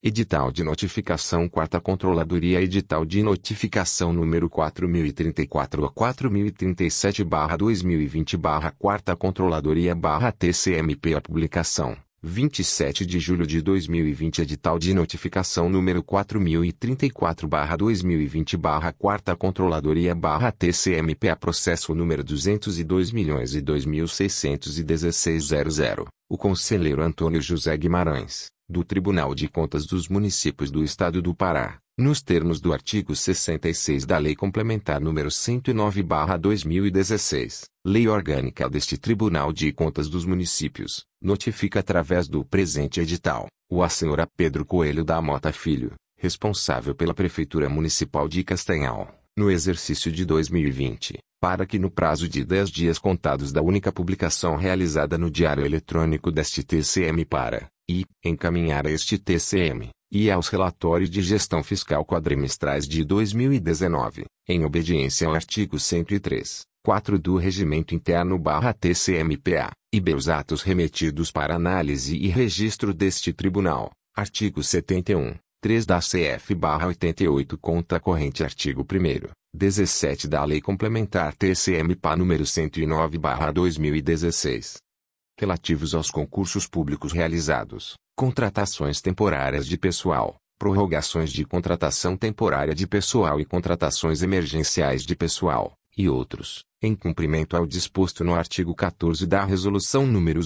Edital de notificação Quarta Controladoria Edital de notificação número 4034 a 4037 2020 Quarta Controladoria TCMP A publicação. 27 de julho de 2020 Edital de notificação número 4034 2020 Quarta Controladoria TCMP A processo número 202 milhões e 2.616.00 O conselheiro Antônio José Guimarães do Tribunal de Contas dos Municípios do Estado do Pará, nos termos do artigo 66 da Lei Complementar nº 109/2016, Lei Orgânica deste Tribunal de Contas dos Municípios, notifica através do presente edital, o senhora Pedro Coelho da Mota Filho, responsável pela Prefeitura Municipal de Castanhal, no exercício de 2020, para que no prazo de 10 dias contados da única publicação realizada no Diário Eletrônico deste TCM para e encaminhar este TCM e aos relatórios de gestão fiscal quadrimestrais de 2019, em obediência ao artigo 103, 4 do Regimento Interno TCMPA, e B os atos remetidos para análise e registro deste Tribunal, artigo 71, 3 da CF 88 conta corrente artigo 1 17 da Lei Complementar TCMPA número 109 2016 relativos aos concursos públicos realizados, contratações temporárias de pessoal, prorrogações de contratação temporária de pessoal e contratações emergenciais de pessoal, e outros, em cumprimento ao disposto no artigo 14 da Resolução nº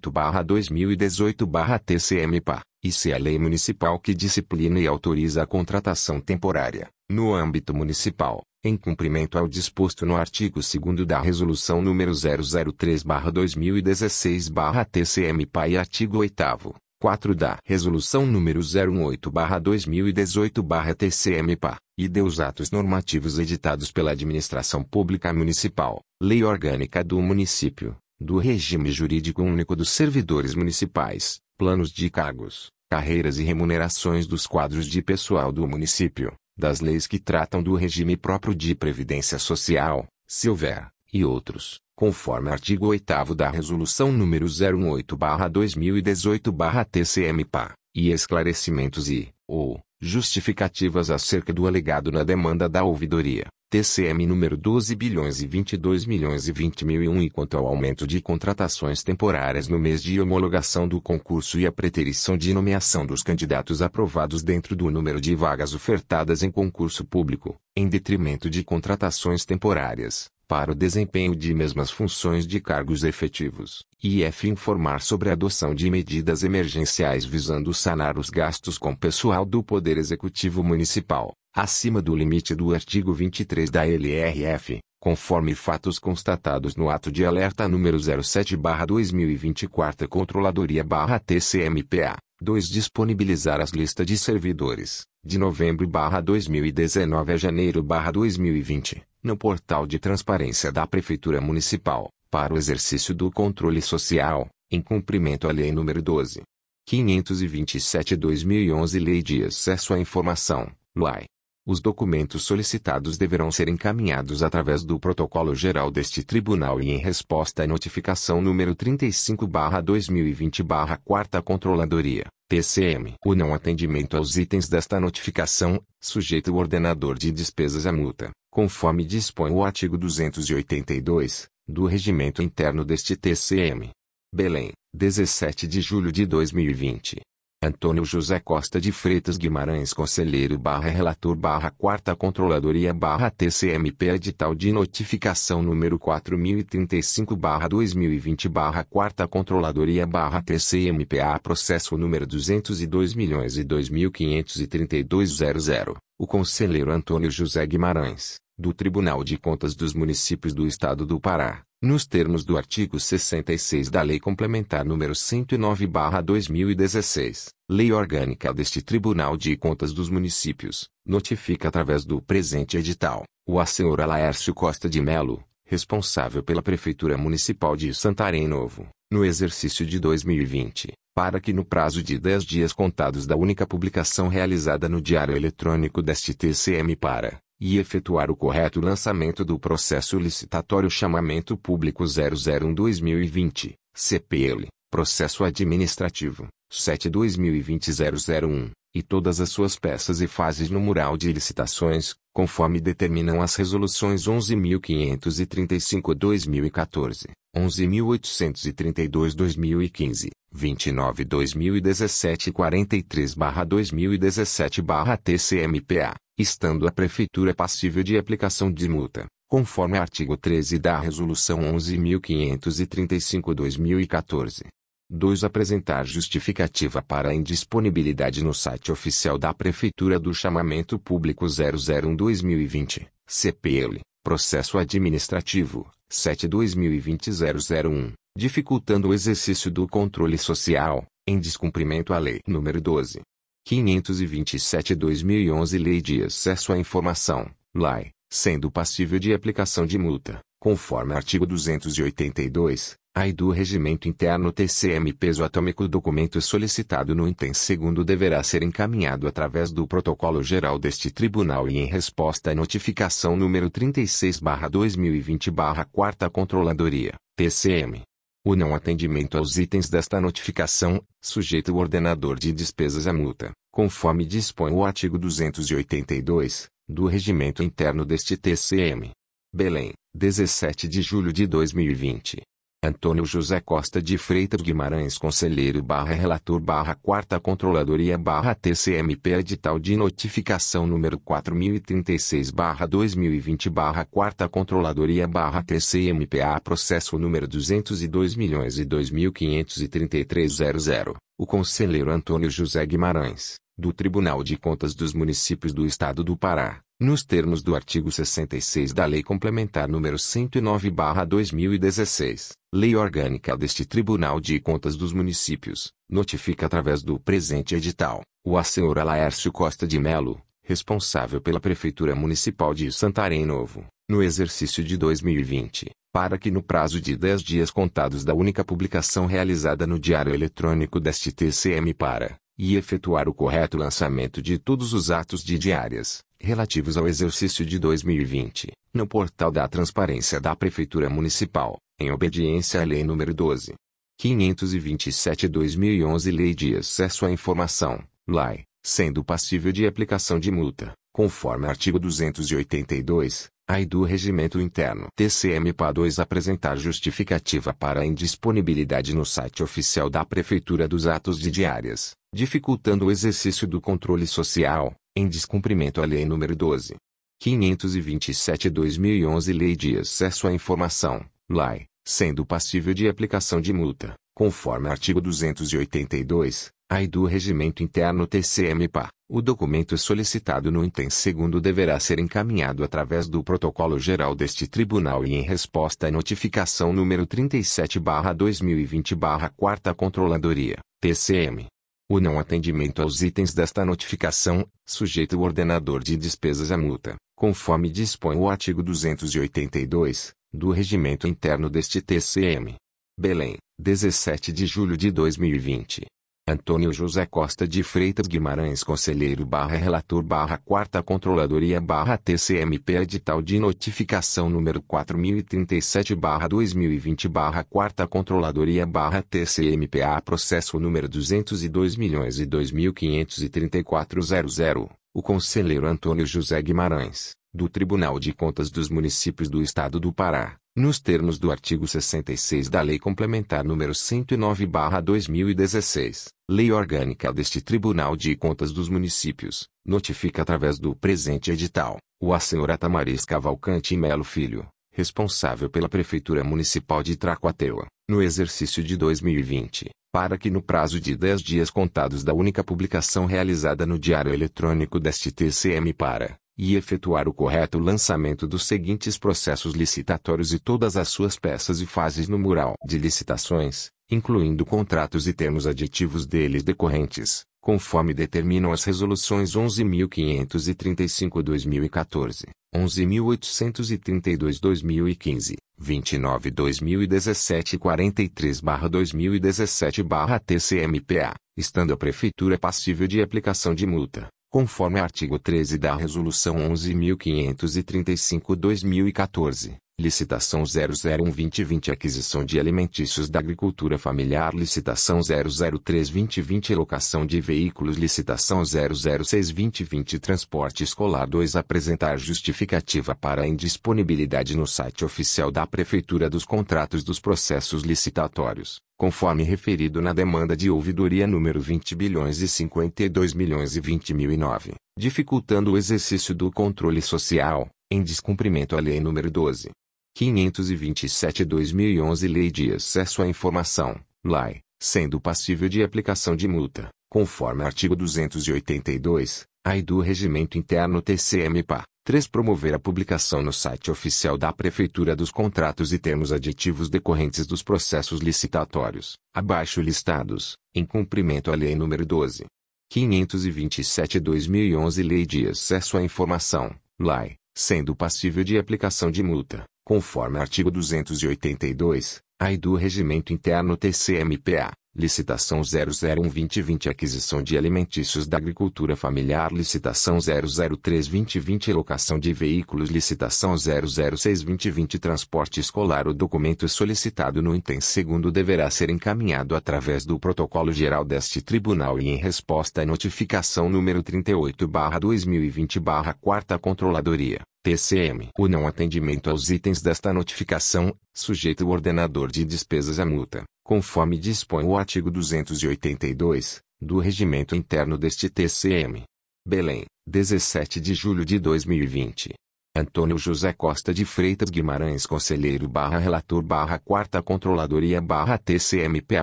018-2018-TCM-PA, e se a lei municipal que disciplina e autoriza a contratação temporária, no âmbito municipal, em cumprimento ao disposto no artigo 2 da Resolução nº 003/2016/TCM-PA e artigo 8 4 da Resolução nº 018/2018/TCM-PA, e de os atos normativos editados pela Administração Pública Municipal, Lei Orgânica do Município, do Regime Jurídico Único dos Servidores Municipais, Planos de Cargos, Carreiras e Remunerações dos Quadros de Pessoal do Município, das leis que tratam do regime próprio de previdência social, se houver, e outros, conforme artigo 8 da Resolução nº 08/2018/TCM-PA, e esclarecimentos e, ou, justificativas acerca do alegado na demanda da ouvidoria, TCM número 12 bilhões e 22 milhões e 20 mil e um e quanto ao aumento de contratações temporárias no mês de homologação do concurso e a preterição de nomeação dos candidatos aprovados dentro do número de vagas ofertadas em concurso público, em detrimento de contratações temporárias, para o desempenho de mesmas funções de cargos efetivos, e F informar sobre a adoção de medidas emergenciais visando sanar os gastos com pessoal do Poder Executivo Municipal, acima do limite do artigo 23 da LRF, conforme fatos constatados no ato de alerta número 07/2024 Controladoria/TCMPA. 2. Disponibilizar as listas de servidores, de novembro/2019 a janeiro/2020, no portal de transparência da Prefeitura Municipal, para o exercício do controle social, em cumprimento à Lei nº 12. 527-2011 Lei de Acesso à Informação, LAI. Os documentos solicitados deverão ser encaminhados através do protocolo geral deste tribunal e em resposta à notificação número 35/2020/4 Controladoria, TCM. O não atendimento aos itens desta notificação, sujeita o ordenador de despesas à multa, conforme dispõe o artigo 282 do Regimento Interno deste TCM. Belém, 17 de julho de 2020. Antônio José Costa de Freitas Guimarães Conselheiro barra Relator barra Quarta Controladoria barra TCMP Edital de Notificação número 4035 barra 2020 barra Quarta Controladoria barra TCMPA Processo número 202 milhões e 2.532.00 O Conselheiro Antônio José Guimarães, do Tribunal de Contas dos Municípios do Estado do Pará nos termos do artigo 66 da Lei Complementar nº 109/2016, Lei Orgânica deste Tribunal de Contas dos Municípios, notifica através do presente edital, o senhora Laércio Costa de Melo, responsável pela Prefeitura Municipal de Santarém Novo, no exercício de 2020, para que no prazo de 10 dias contados da única publicação realizada no Diário Eletrônico deste TCM para e efetuar o correto lançamento do processo licitatório Chamamento Público 001-2020, CPL, Processo Administrativo, 7-2020-001, e todas as suas peças e fases no mural de licitações, conforme determinam as resoluções 11.535-2014, 11.832-2015, 29-2017 e 43-2017-TCMPA, estando a Prefeitura passível de aplicação de multa, conforme artigo 13 da Resolução 11.535-2014. 2. Apresentar justificativa para a indisponibilidade no site oficial da Prefeitura do Chamamento Público 001-2020, CPL, Processo Administrativo, 7-2020-001, dificultando o exercício do controle social, em descumprimento à Lei nº 12. 527-2011 Lei de Acesso à Informação, LAI, sendo passível de aplicação de multa, conforme artigo 282, AI do Regimento Interno TCM peso atômico documento solicitado no item segundo deverá ser encaminhado através do protocolo geral deste tribunal e em resposta à notificação número 36/2020/4 Controladoria, TCM. O não atendimento aos itens desta notificação, sujeita o ordenador de despesas à multa, conforme dispõe o artigo 282 do Regimento Interno deste TCM. Belém, 17 de julho de 2020. Antônio José Costa de Freitas Guimarães Conselheiro barra Relator barra Quarta Controladoria barra TCMP Edital de Notificação número 4036 barra 2020 barra Quarta Controladoria barra TCMPA Processo número 202 milhões e 2.533.00 O Conselheiro Antônio José Guimarães, do Tribunal de Contas dos Municípios do Estado do Pará, nos termos do artigo 66 da Lei Complementar número 109/2016 Lei Orgânica deste Tribunal de Contas dos Municípios, notifica através do presente edital, o senhor Laércio Costa de Melo, responsável pela Prefeitura Municipal de Santarém Novo, no exercício de 2020, para que no prazo de 10 dias contados da única publicação realizada no Diário Eletrônico deste TCM para, e efetuar o correto lançamento de todos os atos de diárias, relativos ao exercício de 2020, no portal da Transparência da Prefeitura Municipal, em obediência à Lei nº 12. 527-2011 Lei de Acesso à Informação, LAI, sendo passível de aplicação de multa, conforme artigo 282, AI do Regimento Interno TCM-PA 2 apresentar justificativa para a indisponibilidade no site oficial da Prefeitura dos atos de diárias, dificultando o exercício do controle social, em descumprimento à Lei nº 12. 527-2011 Lei de Acesso à Informação, LAI, sendo passível de aplicação de multa, conforme artigo 282, AI do Regimento Interno TCM-PA. O documento solicitado no item segundo deverá ser encaminhado através do protocolo geral deste tribunal e em resposta à notificação número 37/2020/4 Controladoria, TCM. O não atendimento aos itens desta notificação, sujeita o ordenador de despesas à multa, conforme dispõe o artigo 282, do regimento interno deste TCM. Belém, 17 de julho de 2020. Antônio José Costa de Freitas Guimarães Conselheiro barra Relator barra Quarta Controladoria barra TCMP Edital de Notificação número 4037 barra 2020 barra Quarta Controladoria barra TCMPA Processo número 202 milhões e 2.534.00 O Conselheiro Antônio José Guimarães do Tribunal de Contas dos Municípios do Estado do Pará, nos termos do artigo 66 da Lei Complementar número 109/2016, Lei Orgânica deste Tribunal de Contas dos Municípios, notifica através do presente edital, o a senhora Tamariz Cavalcante Melo Filho, responsável pela Prefeitura Municipal de Tracuateua, no exercício de 2020, para que no prazo de 10 dias contados da única publicação realizada no Diário Eletrônico deste TCM para e efetuar o correto lançamento dos seguintes processos licitatórios e todas as suas peças e fases no mural de licitações, incluindo contratos e termos aditivos deles decorrentes, conforme determinam as resoluções 11.535-2014, 11.832-2015, 29-2017 e 43-2017-TCMPA, estando a Prefeitura passível de aplicação de multa conforme artigo 13 da Resolução 11.535-2014, Licitação 001-2020 Aquisição de alimentícios da agricultura familiar Licitação 003-2020 Locação de veículos Licitação 006-2020 Transporte escolar 2 Apresentar justificativa para a indisponibilidade no site oficial da Prefeitura dos contratos dos processos licitatórios, conforme referido na demanda de ouvidoria número 20 bilhões e 52 milhões e 20 mil e 9, dificultando o exercício do controle social, em descumprimento à Lei nº 12. 527-2011 Lei de Acesso à Informação, LAI, sendo passível de aplicação de multa, conforme artigo 282, AI do Regimento Interno TCM-PA. 3. Promover a publicação no site oficial da Prefeitura dos contratos e termos aditivos decorrentes dos processos licitatórios, abaixo listados, em cumprimento à Lei nº 12. 527-2011 Lei de Acesso à Informação, LAI, sendo passível de aplicação de multa, conforme artigo 282, AI do Regimento Interno TCMPA, licitação 001-2020 Aquisição de alimentícios da agricultura familiar Licitação 003-2020 Locação de veículos Licitação 006-2020 Transporte escolar. O documento solicitado no item segundo deverá ser encaminhado através do protocolo geral deste tribunal e em resposta à notificação número 38-2020-4 Controladoria TCM. O não atendimento aos itens desta notificação, sujeita o ordenador de despesas à multa, conforme dispõe o artigo 282, do regimento interno deste TCM. Belém, 17 de julho de 2020. Antônio José Costa de Freitas Guimarães Conselheiro barra Relator barra Quarta Controladoria barra TCMPA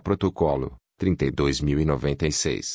Protocolo, 32.096.